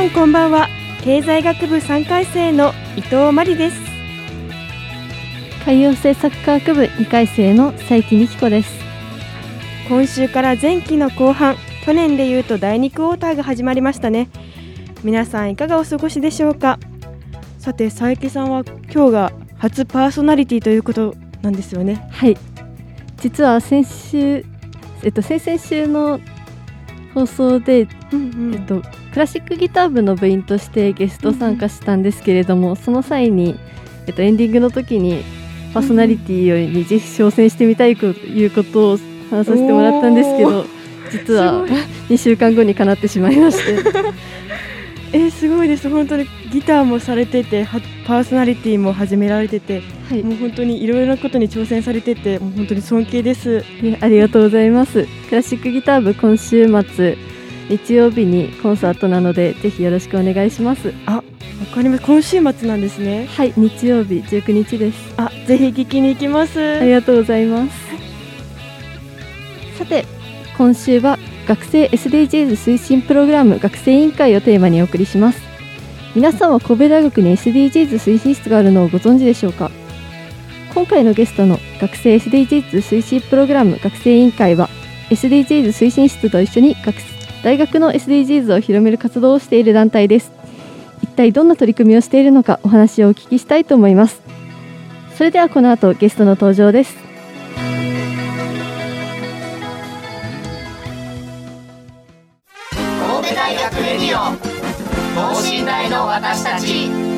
さんこんばんは。経済学部3回生の伊藤真理です。海洋政策科学部2回生の佐伯美希子です。今週から前期の後半去年でいうと第2クォーターが始まりましたね。皆さんいかがお過ごしでしょうか？さて佐伯さんは今日が初パーソナリティということなんですよね。はい。実は先週えっと先々週の放送で、うんうん。えっと、クラシックギター部の部員としてゲスト参加したんですけれども、その際に、えっと、エンディングの時にパーソナリティにぜひ挑戦してみたいということを話させてもらったんですけど実は2週間後にかなってしまいまして。えー、すごいです。本当にギターもされててはパーソナリティも始められててはい。もう本当にいろいろなことに挑戦されててもう本当に尊敬ですありがとうございますクラシックギター部今週末日曜日にコンサートなのでぜひよろしくお願いします。わかります今週末なんですね。はい日曜日19日です。あぜひ聞きに行きます。ありがとうございます。さて今週は学生 SDGs 推進プログラム学生委員会をテーマにお送りします。皆さんは神戸大学に SDGs 推進室があるのをご存知でしょうか？今回のゲストの学生 SDGs 推進プログラム学生委員会は SDGs 推進室と一緒に学大学の SDGs を広める活動をしている団体です。一体どんな取り組みをしているのかお話をお聞きしたいと思います。それではこの後ゲストの登場です。神戸大学レディオ等身大の私たち。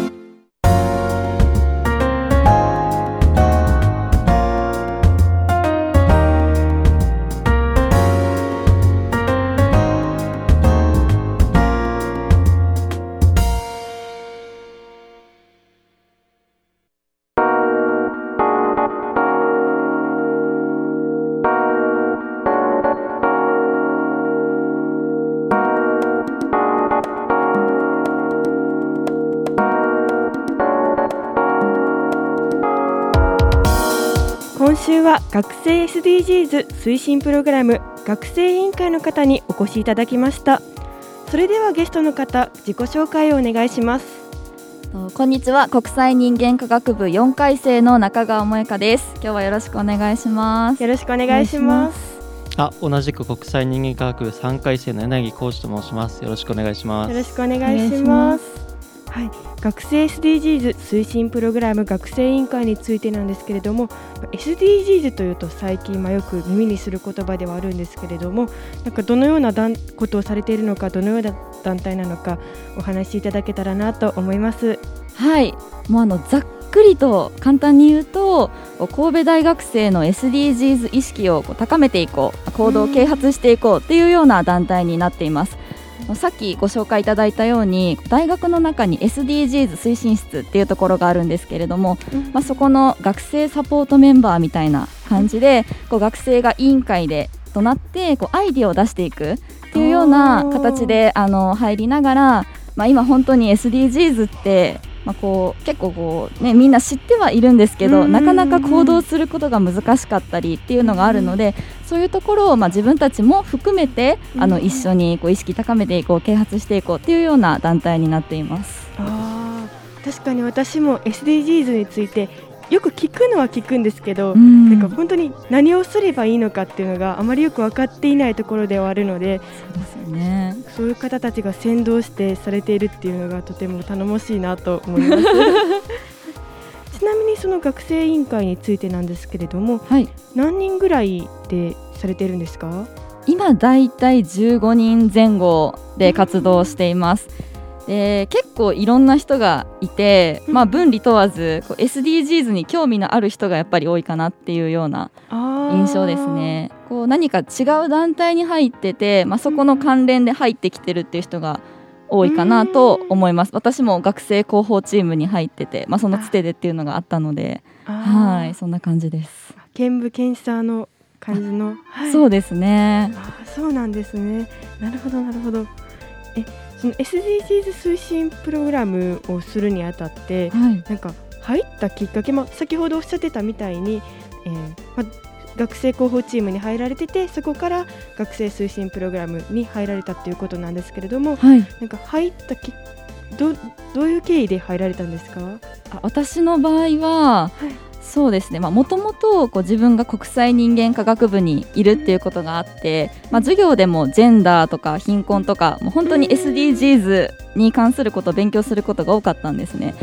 週は学生 SDGs 推進プログラム学生委員会の方にお越しいただきました。それではゲストの方自己紹介をお願いします。とこんにちは。国際人間科学部4回生の中川萌香です。今日はよろしくお願いします。よろしくお願いします。あ、同じく国際人間科学部3回生の柳浩二と申します。よろしくお願いします。よろしくお願いしますはい、学生 SDGs 推進プログラム学生委員会についてなんですけれども SDGs というと最近まよく耳にする言葉ではあるんですけれどもなんかどのようなことをされているのかどのような団体なのかお話しいただけたらなと思います。はい。もうあのざっくりと簡単に言うと神戸大学生の SDGs 意識を高めていこう行動を啓発していこうっていうような団体になっています。さっきご紹介いただいたように大学の中に SDGs 推進室っていうところがあるんですけれども、まあ、そこの学生サポートメンバーみたいな感じでこう学生が委員会でとなってこうアイディアを出していくっていうような形であの入りながら、まあ、今本当に SDGs ってまあ、こう結構こう、ね、みんな知ってはいるんですけどなかなか行動することが難しかったりっていうのがあるのでそういうところをまあ自分たちも含めてあの一緒にこう意識高めていこう啓発していこうっていうような団体になっています。あー確かに私も SDGs についてよく聞くのは聞くんですけど、うん。なんか本当に何をすればいいのかっていうのがあまりよく分かっていないところではあるのでそうですよね。そういう方たちが先導してされているっていうのがとても頼もしいなと思います。ちなみに佐その学生委員会についてなんですけれどもはい。何人ぐらいでされてるんですか？今だいたい15人前後で活動しています。で結構いろんな人がいて、まあ、分離問わずこう SDGs に興味のある人がやっぱり多いかなっていうような印象ですね。こう何か違う団体に入ってて、まあ、そこの関連で入ってきてるっていう人が多いかなと思います。私も学生広報チームに入ってて、まあ、そのつてでっていうのがあったので、はいそんな感じです。見部検査の感じの、はい。そうですね。あそうなんですね。なるほどなるほど。えその SDGs 推進プログラムをするにあたってはい。なんか入ったきっかけも先ほどおっしゃってたみたいに、えーま、学生広報チームに入られててそこから学生推進プログラムに入られたっていうことなんですけれどもはい。なんか入ったきどどういう経緯で入られたんですか？あ私の場合は、はいそうですね。もともと自分が国際人間科学部にいるっていうことがあって、まあ、授業でもジェンダーとか貧困とかもう本当に SDGs に関することを勉強することが多かったんですね。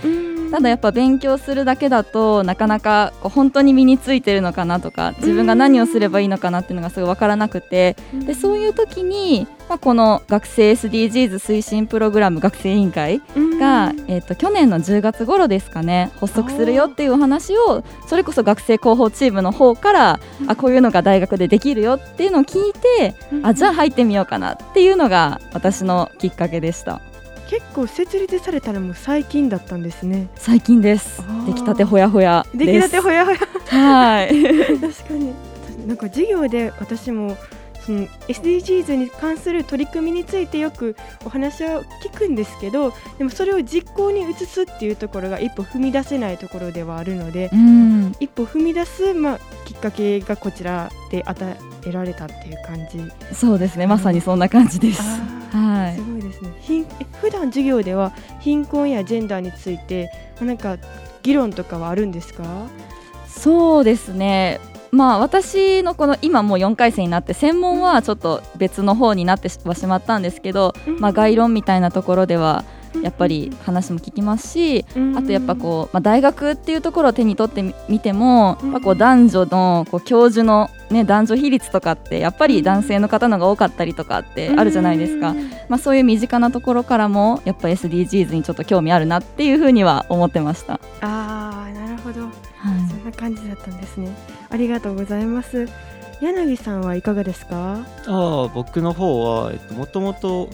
ただやっぱ勉強するだけだとなかなかこう本当に身についてるのかなとか自分が何をすればいいのかなっていうのがすごい分からなくて。でそういう時に、まあ、この学生 SDGs 推進プログラム学生委員会が、えー、と去年の10月頃ですかね発足するよっていうお話をそれこそ学生広報チームの方からあこういうのが大学でできるよっていうのを聞いてあじゃあ入ってみようかなっていうのが私のきっかけでした結構設立されたのも最近だったんですね。最近です。出来たてほやほやです。できたてほやほや。はい。確かに。なんか授業で私もその SDGs に関する取り組みについてよくお話は聞くんですけどでもそれを実行に移すっていうところが一歩踏み出せないところではあるのでうん。一歩踏み出す、まあ、きっかけがこちらで与えられたっていう感じ。そうですね。まさにそんな感じです。あはい。すごいですね。貧え普段授業では貧困やジェンダーについてまあなんか議論とかはあるんですか？そうですね。まあ私のこの今もう4回生になって専門はちょっと別の方になってはしまったんですけど、まあ、概論みたいなところではやっぱり話も聞きますしあとやっぱこう、まあ、大学っていうところを手に取ってみみても、うん。まあ、こう男女のこう教授の、ね、男女比率とかってやっぱり男性の方のが多かったりとかってあるじゃないですか、まあ、そういう身近なところからもやっぱ SDGs にちょっと興味あるなっていうふうには思ってました。ああなるほど。はい。そんな感じだったんですね。ありがとうございます。柳さんはいかがですか？ああ僕の方は、えっと、もともと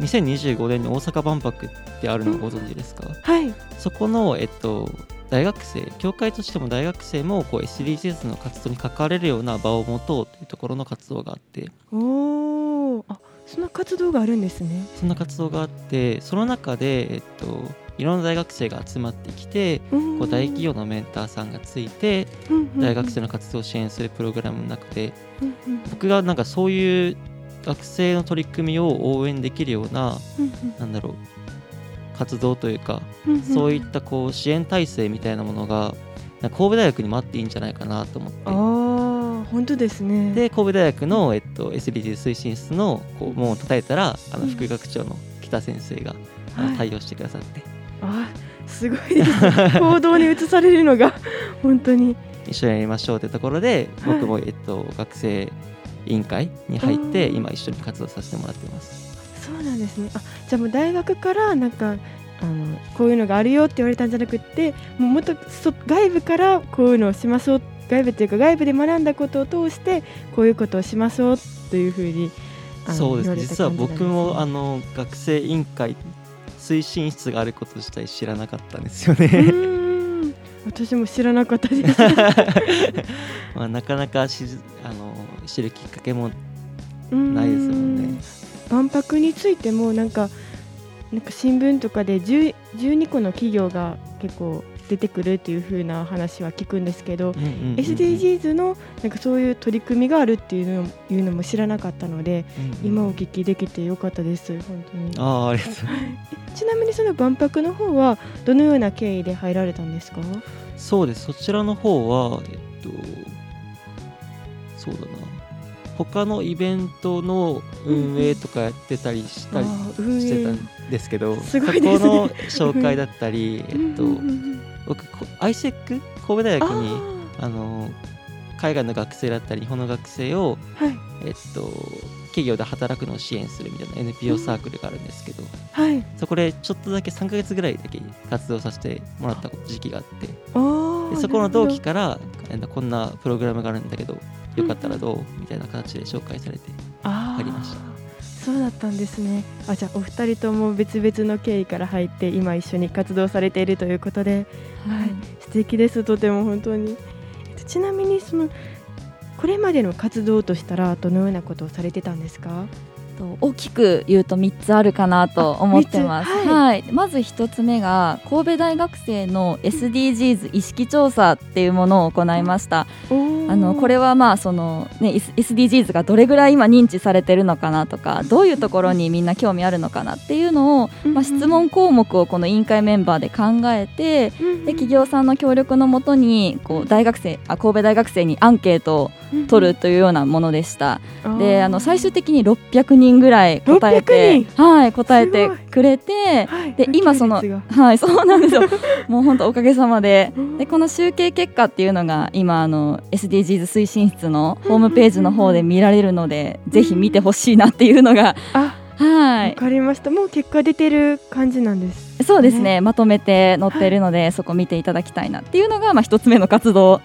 2025年に大阪万博ってあるのをご存知ですか、はい。そこの、えっと、大学生教会としても大学生もこう SDGs の活動に関われるような場を持とうというところの活動があって。おおあそんな活動があるんですね。そんな活動があってその中で、えっと、いろんな大学生が集まってきてこう大企業のメンターさんがついて大学生の活動を支援するプログラムの中で僕がなんかそういう学生の取り組みを応援できるようななんだろう活動というかそういったこう支援体制みたいなものが神戸大学にもあっていいんじゃないかなと思って。本当ですね。で神戸大学の、えっと、SDGs 推進室のこう門を叩いたらあの副学長の北先生があはい。の対応してくださって。あすごいです 行動に移されるのが本当に。一緒にやりましょうってところではい僕も、えっと、学生委員会に入ってうん。今一緒に活動させてもらってます。そうなんですね。あじゃあもう大学からなんかあのこういうのがあるよって言われたんじゃなくってもうもっとそ外部からこういうのをしましょう外部っていうか外部で学んだことを通してこういうことをしましょうというふうにそうです言われた実は僕もあの学生委員会推進室があること自体知らなかったんですようね。私も知らなかったです。まあ、なかなかしあの知るきっかけもないですもんね。万博についてもなんかなんか新聞とかで10 12個の企業が結構出てくるっていう風な話は聞くんですけど、うんうんうんうん。SDGs のなんかそういう取り組みがあるっていうのいうのも知らなかったので、うんうん。今お聞きできてよかったです本当に。ああありが ちなみにその万博の方はどのような経緯で入られたんですか？そうです。そちらの方はえっとそうだな他のイベントの運営とかやってたりしたりしてたんですけどすごいですね。そこの紹介だったり、えっとうんうん。僕こ ISEC 神戸大学にあの海外の学生だったり日本の学生を、はい。えっと、企業で働くのを支援するみたいな NPO サークルがあるんですけど、はい。そこでちょっとだけ3ヶ月ぐらいだけ活動させてもらった時期があっておーでそこの同期からえーこんなプログラムがあるんだけどよかったらどう？みたいな形で紹介されてありました。そうだったんですね。あじゃあお二人とも別々の経緯から入って今一緒に活動されているということで。はい、素敵ですとても本当に。えっとちなみにそのこれまでの活動としたらどのようなことをされてたんですか？と大きく言うと3つあるかなと思ってます。あ三つ？はい、まず1つ目が神戸大学生の SDGs 意識調査っていうものを行いました。あのこれはまあそのね SDGs がどれぐらい今認知されてるのかなとかどういうところにみんな興味あるのかなっていうのを、まあ、質問項目をこの委員会メンバーで考えてで企業さんの協力のもとにこう大学生あ神戸大学生にアンケートを取るというようなものでした。であの最終的に600人ぐらい答えて600、はい、答えてくれてで今そのはいそうなんですよ。もう本当おかげさまで。でこの集計結果っていうのが今あの SDGs 推進室のホームページの方で見られるのでぜひ見てほしいなっていうのが。あはい。わかりました。もう結果出てる感じなんですそうですね。まとめて載っているので、そこ見ていただきたいなっていうのがまあ一つ目の活動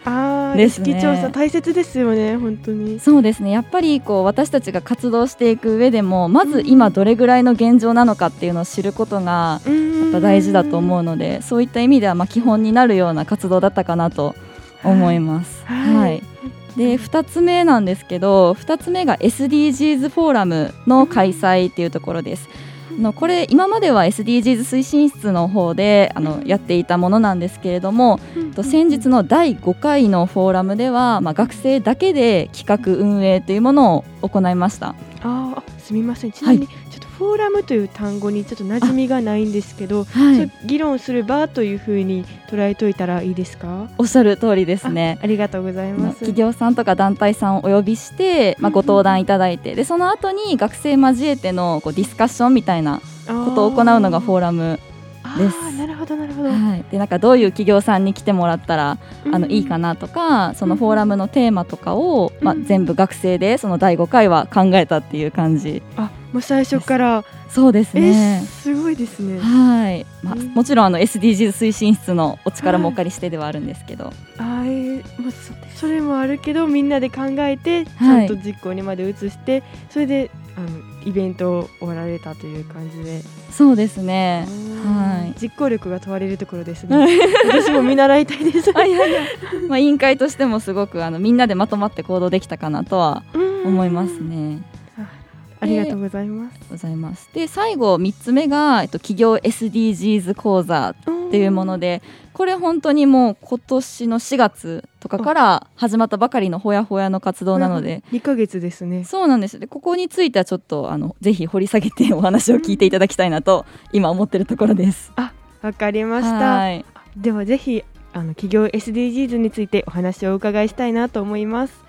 ですね。識調査大切ですよね本当に。そうですね。やっぱりこう私たちが活動していく上でもまず今どれぐらいの現状なのかっていうのを知ることがややっぱ大事だと思うのでそういった意味ではまあ基本になるような活動だったかなと思います。はい。はい。で2つ目なんですけど2つ目が SDGs フォーラムの開催っていうところです。あのこれ今までは SDGs 推進室の方であのやっていたものなんですけれどもと先日の第5回のフォーラムでは、まあ、学生だけで企画運営というものを行いました。あすみません。ちなみに、ちょっとフォーラムという単語にちょっと馴染みがないんですけど、はそう議論する場というふうに捉えといたらいいですか？おっしゃる通りですね。ありがとうございます。企業さんとか団体さんをお呼びして、まあ、ご登壇いただいてでその後に学生交えてのこうディスカッションみたいなことを行うのがフォーラム、です。なるほどなるほど、はい、でなんかどういう企業さんに来てもらったらあのいいかなとかそのフォーラムのテーマとかを、まあ、うん全部学生でその第5回は考えたっていう感じ。あもう最初から。そうですえね。すごいですね。はい、まあうん、もちろんあの SDGs 推進室のお力もお借りしてではあるんですけど、あーえーもうそそれもあるけどみんなで考えてちゃはいんと実行にまで移して、それであのイベントを終わられたという感じで、そうですね。はい。実行力が問われるところですね。私も見習いたいです。はいはいはい。まあ委員会としてもすごくあのみんなでまとまって行動できたかなとは思いますね。ありがとうございますございます。で最後三つ目がえっと企業 SDGs 講座っていうもので、これ本当にもう今年の4月とかから始まったばかりのほやほやの活動なので。2ヶ月ですねそうなんですでここについてはちょっとあのぜひ掘り下げてお話を聞いていただきたいなと今思ってるところです。わかりましたはいではぜひあの企業 SDGs についてお話をお伺いしたいなと思いますえ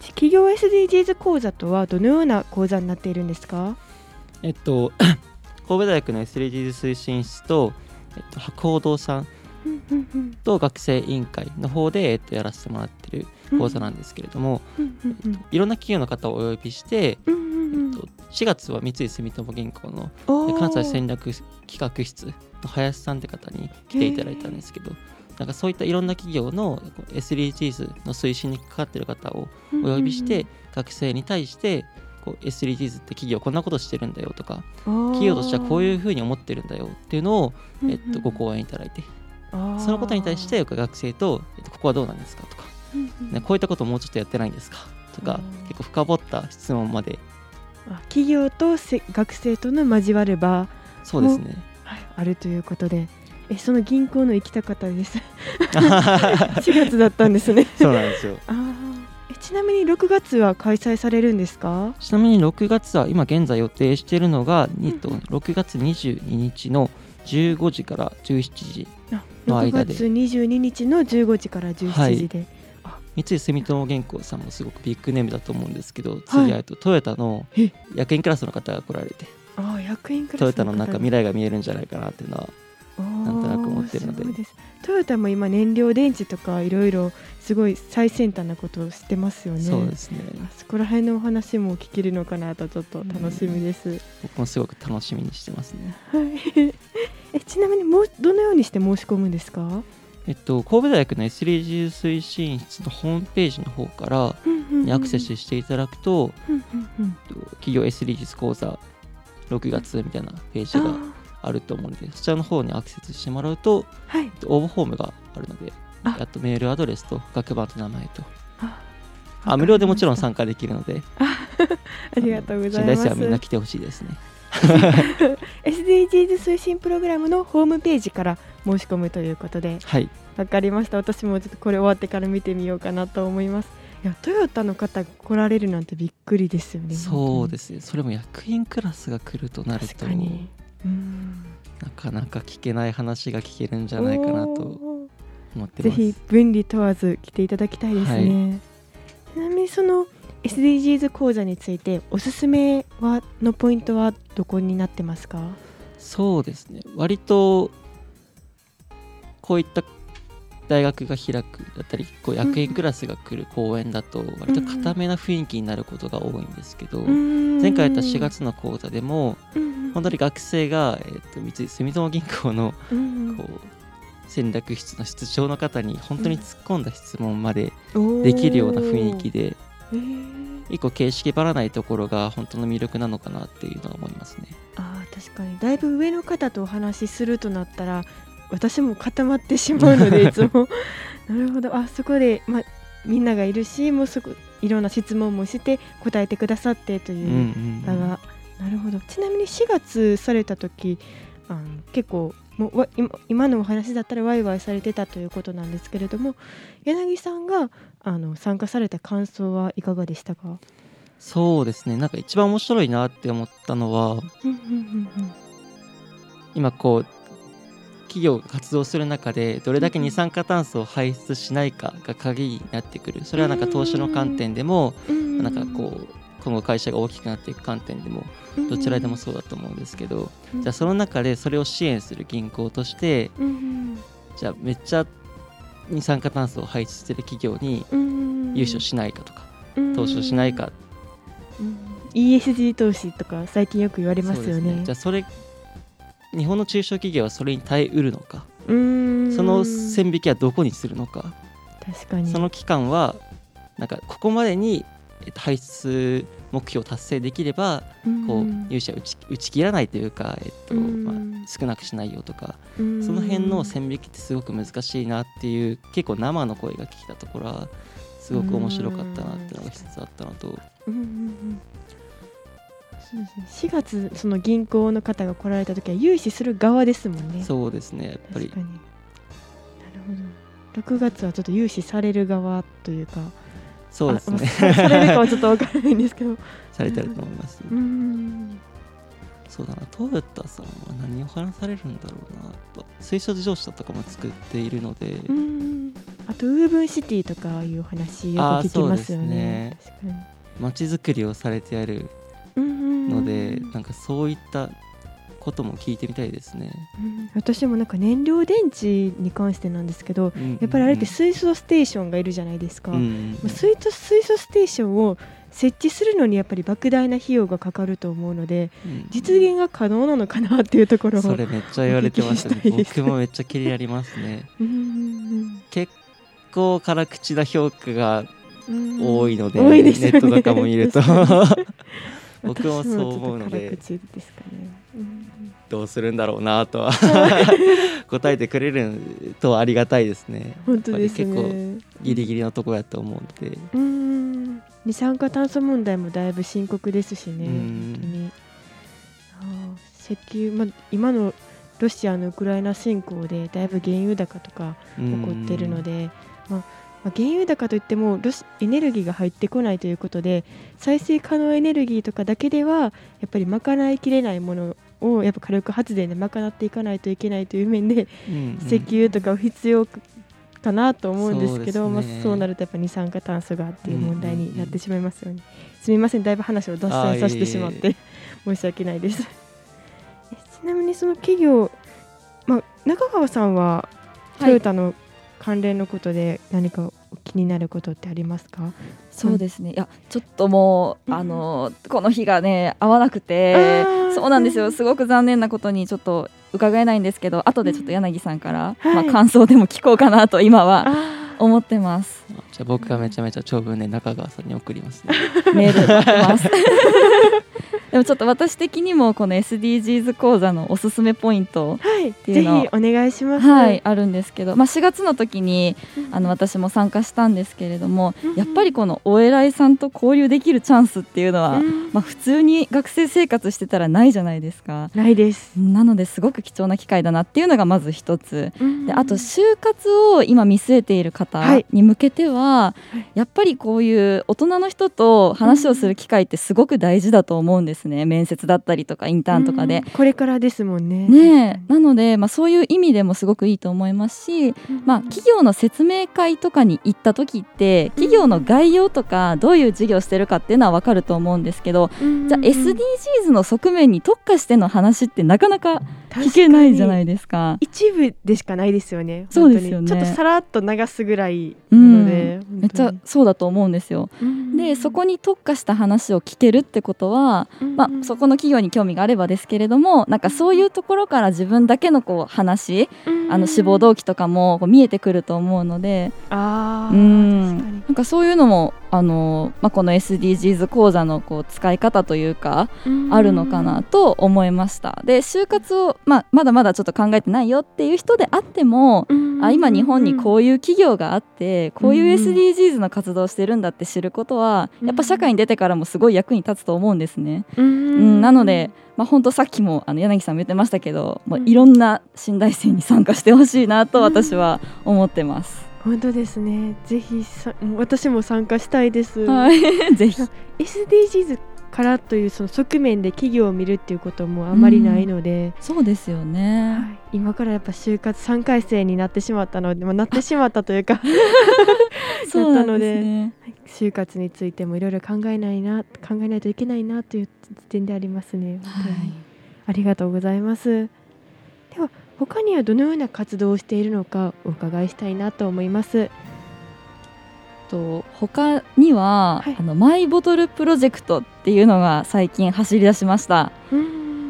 企業 SDGs 講座とはどのような講座になっているんですか？えっと 神戸大学の SDGs 推進室と、えっと、博報堂さんと学生委員会の方で、えっと、やらせてもらってる講座なんですけれども、いろんな企業の方をお呼びして、えっと、4月は三井住友銀行ので関西戦略企画室の林さんって方に来ていただいたんですけど、なんかそういったいろんな企業の SDGs の推進にかかってる方をお呼びして、学生に対してこう SDGs って企業こんなことしてるんだよとか企業としてはこういうふうに思ってるんだよっていうのを、えっと、ご講演いただいて。そのことに対して学生と、えっと、ここはどうなんですかとか、ね、こういったこともうちょっとやってないんですかとか結構深掘った質問まで。あ企業とせ学生との交わる場、そうですね。はい、あるということでえその銀行の行きたかったです。4月だったんですね。そうなんですよ。あー。えちなみに6月は開催されるんですか？ちなみに6月は今現在予定しているのが、えっと6月22日の15時から17時あの間6で月22日の15時から17時で、三井住友銀行さんもすごくビッグネームだと思うんですけど、次はえっとトヨタのえ。役員クラスの方が来られて。ああ役員クラストヨタのなんか方未来が見えるんじゃないかなっていうのはなんとなく思ってるので。トヨタも今燃料電池とかいろいろすごい最先端なことをしてますよね。そうですね。あそこら辺のお話も聞けるのかなとちょっと楽しみです、僕もすごく楽しみにしてますね。はい。えちなみにもうどのようにして申し込むんですか？えっと神戸大学の SDGs 推進室のホームページの方からにアクセスしていただくと企業 SDGs 講座6月みたいなページがあると思うのでそちらの方にアクセスしてもらうとあはい。えっと応募フォームがあるのであ。あとメールアドレスと学番と名前と。あ。あ無料でもちろん参加できるので。あ。りがとうございます。生はみんな来てほしいですね。SDGs 推進プログラムのホームページから申し込むということで。はい。わかりました。私もちょっとこれ終わってから見てみようかなと思います。いやトヨタの方が来られるなんてびっくりですよねそうですすね。それも役員クラスが来るとなると。確かに。うんなかなか聞けない話が聞けるんじゃないかなと思ってます。ぜひ分離問わず来ていただきたいですね、ちなみにその SDGs 講座についておすすめはのポイントはどこになってますか？そうですね。割とこういった大学が開くだったりこう役員クラスが来る講演だと割と固めな雰囲気になることが多いんですけど、前回やった4月の講座でも本当に学生が、えー、と三井住友銀行のこう戦略室の室長の方に本当に突っ込んだ質問までできるような雰囲気でえー。一個形式ばらないところが本当の魅力なのかなっていうのは思いますね。あー確かに。だいぶ上の方とお話しするとなったら私も固まってしまうので いつも。なるほど。あそこで、まあ、みんながいるしもうそこいろんな質問もして答えてくださってとうんういうん場が、なるほど。ちなみに4月された時あの結構もうわ今今のお話だったらワイワイされてたということなんですけれども柳さんがあの参加された感想はいかがでしたか？そうですね。なんか一番面白いなって思ったのはうんうんうん。今こう企業が活動する中でどれだけ二酸化炭素を排出しないかが鍵になってくる。それはなんか投資の観点でもうんなんかこう今後会社が大きくなっていく観点でもどちらでもそうだと思うんですけどじゃあその中でそれを支援する銀行としてじゃあめっちゃ二酸化炭素を排出してる企業にうん融資をしないかとかうん投資をしないか。うん。ESG 投資とか最近よく言われますよね。じゃあそれ日本の中小企業はそれに耐えうるのか？その線引きはどこにするのか？確かに。その期間はなんかここまでにえっと排出目標を達成できればこう融資は打ち打ち切らないというか、えっとうん。まあ、少なくしないよとかその辺の線引きってすごく難しいなっていう結構生の声が聞いたところはすごく面白かったなっていうのが一つあったのとそうですね。4月その銀行の方が来られた時は融資する側ですもんね。そうですね。やっぱり。なるほど。6月はちょっと融資される側というかそうですね。あさされるかはちょっとわからないんですけど。されてると思います、うーん。そうだな。トヨタさんは何を話されるんだろうなやっぱ水素自動車とかも作っているので、うーん。あとウーブンシティとかいう話よく聞きますよね。確かに。街づくりをされてあるので、なんかそういったことも聞いてみたいですね。うん。私もなんか燃料電池に関してなんですけどうんやっぱりあれって水素ステーションがいるじゃないですか、うんうんまあ水素水素ステーションを設置するのにやっぱり莫大な費用がかかると思うのでうん実現が可能なのかなっていうところをそれめっちゃ言われてましたね。僕もめっちゃ気になりますね。うんうん結構辛口な評価がうん多いので,、多いですよね。ネットとかも見ると 僕もそう思うので。ね、うんどうするんだろうなとは。答えてくれるとありがたいですね。本当ですやっぱり結ね構ギリギリのところやと思うので。うん。二酸化炭素問題もだいぶ深刻ですしね、うん。本当に。あー石油、まあ、今のロシアのウクライナ侵攻でだいぶ原油高とか起こってるので、まあまあ、原油高といってもロシエネルギーが入ってこないということで再生可能エネルギーとかだけではやっぱり賄いきれないものをやっぱ火力発電で賄っていかないといけないという面でうんうん。石油とかを必要かなと思うんですけどそうね。まあ、そうなるとやっぱ二酸化炭素がっていう問題になってしまいますよね、すみませんだいぶ話を脱線させてしまって申し訳ないです。えちなみにその企業まあ、中川さんはトヨタの関連のことで何か気になることってありますか？そうですね、いやちょっともう、あのこの日がね合わなくてそうなんですよ。すごく残念なことにちょっと伺えないんですけど後でちょっと柳さんから、まあ、感想でも聞こうかなと今は思ってます。じゃあ僕がめちゃめちゃ長文で中川さんに送りますね。メール待ってますでもちょっと私的にもこの SDGs 講座のおすすめポイントっていうの、はい、お願いします、はい、あるんですけど、まあ、4月の時にあの私も参加したんですけれども、やっぱりこのお偉いさんと交流できるチャンスっていうのは、まあ、普通に学生生活してたらないじゃないですか。ないです。なのですごく貴重な機会だなっていうのがまず一つ、であと就活を今見据えている方に向けては、やっぱりこういう大人の人と話をする機会ってすごく大事だと思うんですね。面接だったりとかインターンとかで、これからですもんね。ねなので、まあ、そういう意味でもすごくいいと思いますし、まあ、企業の説明会とかに行った時って企業の概要とかどういう事業してるかっていうのは分かると思うんですけど、じゃあ SDGs の側面に特化しての話ってなかなか聞けないじゃないですか。一部でしかないですよね。そうですよね。ちょっとさらっと流すぐらいなので、うん、めっちゃそうだと思うんですよ、でそこに特化した話を聞けるってことは、まあ、そこの企業に興味があればですけれどもなんかそういうところから自分だけのこう話、あの志望動機とかもこう見えてくると思うので。あうん。なんかそういうのもあの、まあ、この SDGs 講座のこう使い方というかあるのかなと思いました。で就活を、まあ、まだまだちょっと考えてないよっていう人であってもあ今日本にこういう企業があってこういう SDGs の活動をしてるんだって知ることはやっぱ社会に出てからもすごい役に立つと思うんですね。うん。なのでまあ、本当さっきもあの柳さんも言ってましたけど、もういろんな新大生に参加してほしいなと私は思ってます。本当ですね。ぜひさ私も参加したいです。はい、ぜひ。SDGs からというその側面で企業を見るっていうこともあまりないので、うん、そうですよね、はい、今からやっぱ就活3回生になってしまったので、まあ、なってしまったというか。そうなので、ね、就活についてもいろいろ考えないな考えないといけないなという時点でありますね。はい、ありがとうございます。他にはどのような活動をしているのかお伺いしたいなと思います。と他には、はい、あのマイボトルプロジェクトっていうのが最近走り出しました。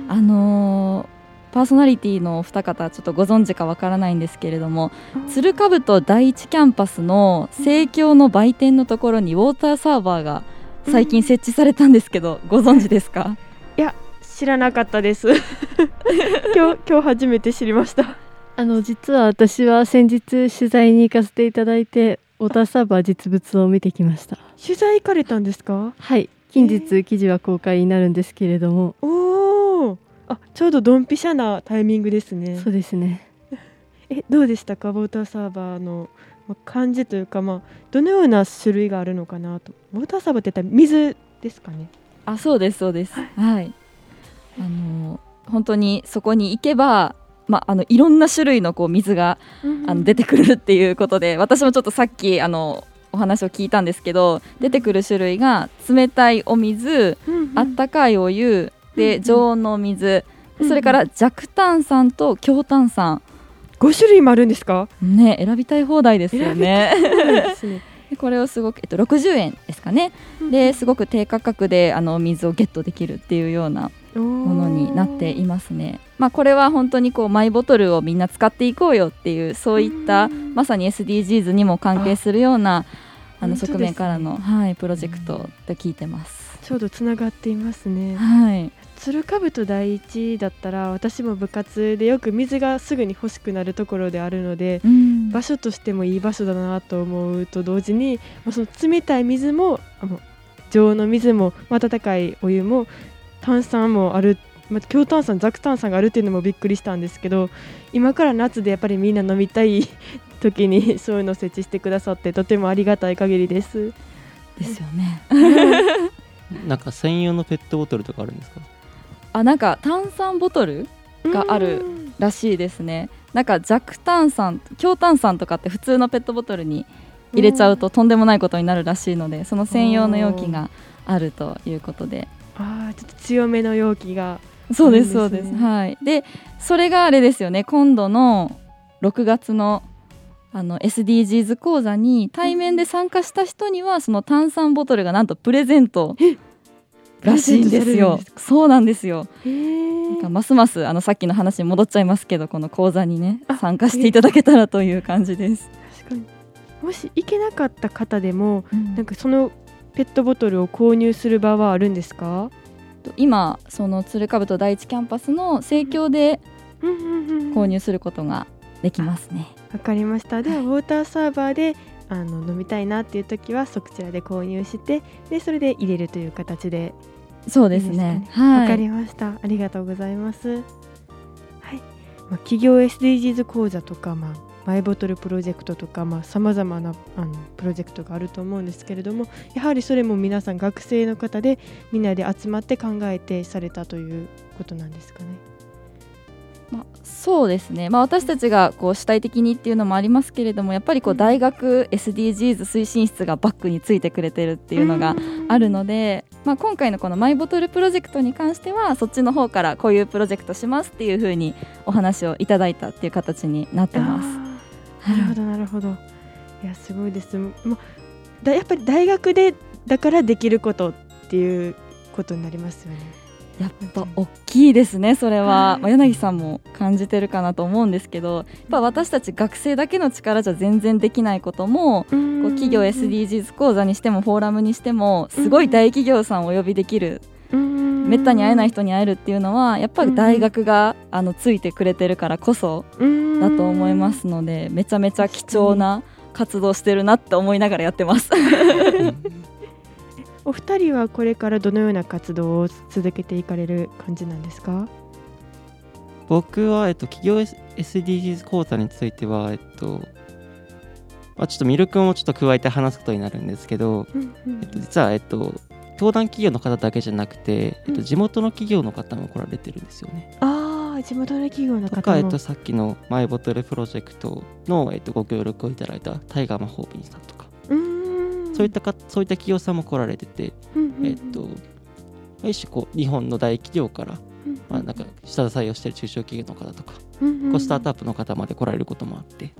あのー、パーソナリティのお二方ちょっとご存知かわからないんですけれども鶴かぶと第一キャンパスの生協の売店のところにウォーターサーバーが最近設置されたんですけど、ご存知ですか？いや知らなかったです。今日今日初めて知りました。あの実は私は先日取材に行かせていただいてウォーターサーバー実物を見てきました。取材行かれたんですか？はい。近日記事は公開になるんですけれども。おおあちょうどドンピシャなタイミングですね。そうですね。えどうでしたか？ウォーターサーバーの感じというか、まあ、どのような種類があるのかなと。ウォーターサーバーって言ったら水ですかね？あそうですそうです。はいあの本当にそこに行けばまあ、あのいろんな種類のこう水が、あの出てくるっていうことで私もちょっとさっきあのお話を聞いたんですけど出てくる種類が冷たいお水、あったかいお湯で常温のお水それから弱炭酸と強炭酸。5種類もあるんですか？ね選びたい放題ですよね。これをすごく、えっと、60円ですかね、ですごく低価格であの水をゲットできるっていうようなものになっていますね。まあ、これは本当にこうマイボトルをみんな使っていこうよっていうそういったまさに SDGs にも関係するようなあの側面からの、ね、はい、プロジェクトと聞いてます。ちょうどつながっていますね。はい。鶴かぶと第一だったら私も部活でよく水がすぐに欲しくなるところであるので、うん、場所としてもいい場所だなと思うと同時に、まあ、その冷たい水もあの常温の水も温かいお湯も炭酸もある、まあ、強炭酸弱炭酸があるっていうのもびっくりしたんですけど今から夏でやっぱりみんな飲みたい時に そういうのを設置してくださってとてもありがたい限りです。ですよね。なんか専用のペットボトルとかあるんですか？あなんか炭酸ボトルがあるらしいですね。なんか弱炭酸強炭酸とかって普通のペットボトルに入れちゃうととんでもないことになるらしいのでその専用の容器があるということであちょっと強めの容器が。そうですそうです。はい。でそれがあれですよね。今度の6月のあの SDGs 講座に対面で参加した人にはその炭酸ボトルがなんとプレゼントらしいんですよ。そうなんですよ。なんかますますあのさっきの話に戻っちゃいますけどこの講座にね参加していただけたらという感じです。確かに。もし行けなかった方でも、うん、なんかそのペットボトルを購入する場はあるんですか？今その鶴かぶと第一キャンパスの盛況で購入することができますね。わかりました。では、ウォーターサーバーであの飲みたいなっていう時はそちらで購入してでそれで入れるという形でそうですね。わ、ね、はい、かりました。ありがとうございます。はい。まあ、企業 SDGs 講座とか、まあ、マイボトルプロジェクトとかさまざ、まなあのプロジェクトがあると思うんですけれどもやはりそれも皆さん学生の方でみんなで集まって考えてされたということなんですかね。まあ、そうですね、まあ、私たちがこう主体的にっていうのもありますけれどもやっぱりこう大学 SDGs 推進室がバックについてくれてるっていうのがあるので、まあ、今回のこのマイボトルプロジェクトに関してはそっちの方からこういうプロジェクトしますっていうふうにお話をいただいたっていう形になってます。なるほど。なるほどいやすごいです。もうだやっぱり大学でだからできることっていうことになりますよね。やっぱ大きいですねそれは、まあ、柳さんも感じてるかなと思うんですけどやっぱ私たち学生だけの力じゃ全然できないこともこう企業 SDGs 講座にしてもフォーラムにしてもすごい大企業さんをお呼びできるめったに会えない人に会えるっていうのはやっぱり大学があのついてくれてるからこそだと思いますのでめちゃめちゃ貴重な活動してるなって思いながらやってます。お二人はこれからどのような活動を続けていかれる感じなんですか？僕は、えっと、企業 SDGs 講座については、えっと、まあ、ちょっとミルクもちょっと加えて話すことになるんですけど、うんうん、えっと、実は、えっと、登壇企業の方だけじゃなくて、えっと、地元の企業の方も来られてるんですよね。ああ、地元の企業の方も。とか、えっと、さっきのマイボトルプロジェクトの、えっと、ご協力をいただいたタイガー魔法瓶さんとか。そういったかそういった企業さんも来られてて、えっと一種こう日本の大企業から、まあ、なんか下支えをしている中小企業の方とか、こうスタートアップの方まで来られることもあって、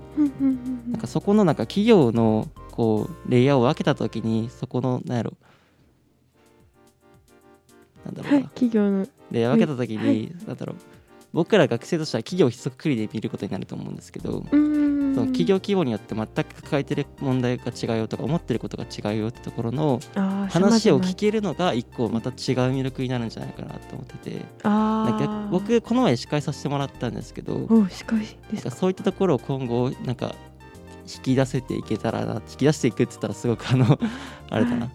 なんかそこのなんか企業のこうレイヤーを分けた時にそこのなんやろなんだろうな、はい、企業の。レイヤー分けた時に、はい、なんだろう。僕ら学生としては企業一くりで見ることになると思うんですけど、その企業規模によって全く抱えてる問題が違うよとか思ってることが違うよってところの話を聞けるのが一個また違う魅力になるんじゃないかなと思ってて。なんか僕この前司会させてもらったんですけど司会ですかそういったところを今後なんか引き出せていけたらな引き出していくって言ったらすごくあのあれだな、はい、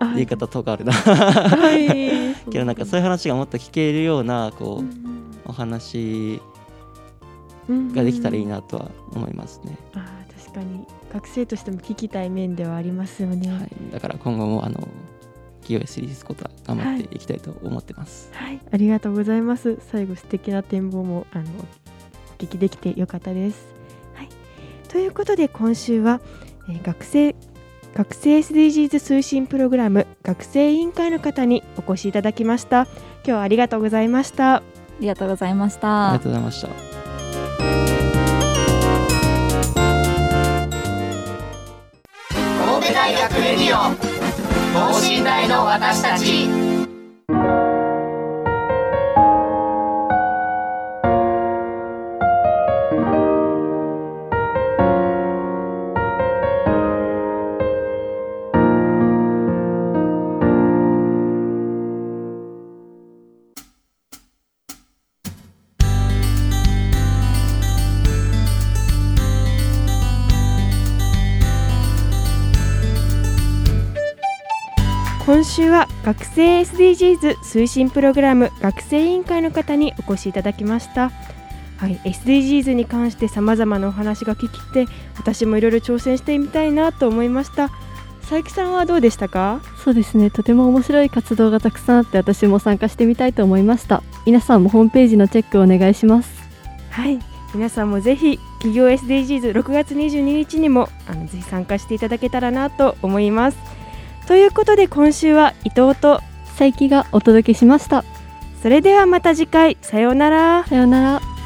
言い方とかあるなはい、けどなんかそういう話がもっと聞けるようなこう、お話ができたらいいなとは思いますね。あ確かに学生としても聞きたい面ではありますよね。はい、だから今後もあの企業 SDGs ことは頑張っていきたいと思ってます、はい。はい、ありがとうございます。最後素敵な展望もあのお聞きできてよかったです。はい、ということで今週は、えー、学生学生 SDGs 推進プログラム学生委員会の方にお越しいただきました。今日はありがとうございました。ありがとうございましたありがとうございました神戸大学レディオ等身大の私たち今週は学生 SDGs 推進プログラム学生委員会の方にお越しいただきました。はい、SDGs に関してさまざまなお話が聞きて私もいろいろ挑戦してみたいなと思いました。佐伯さんはどうでしたか？そうですね。とても面白い活動がたくさんあって私も参加してみたいと思いました。皆さんもホームページのチェックお願いします。はい皆さんもぜひ企業 SDGs6 月22日にもあのぜひ参加していただけたらなと思いますということで今週は伊藤と佐伯がお届けしました。それではまた次回。さようなら。さようなら。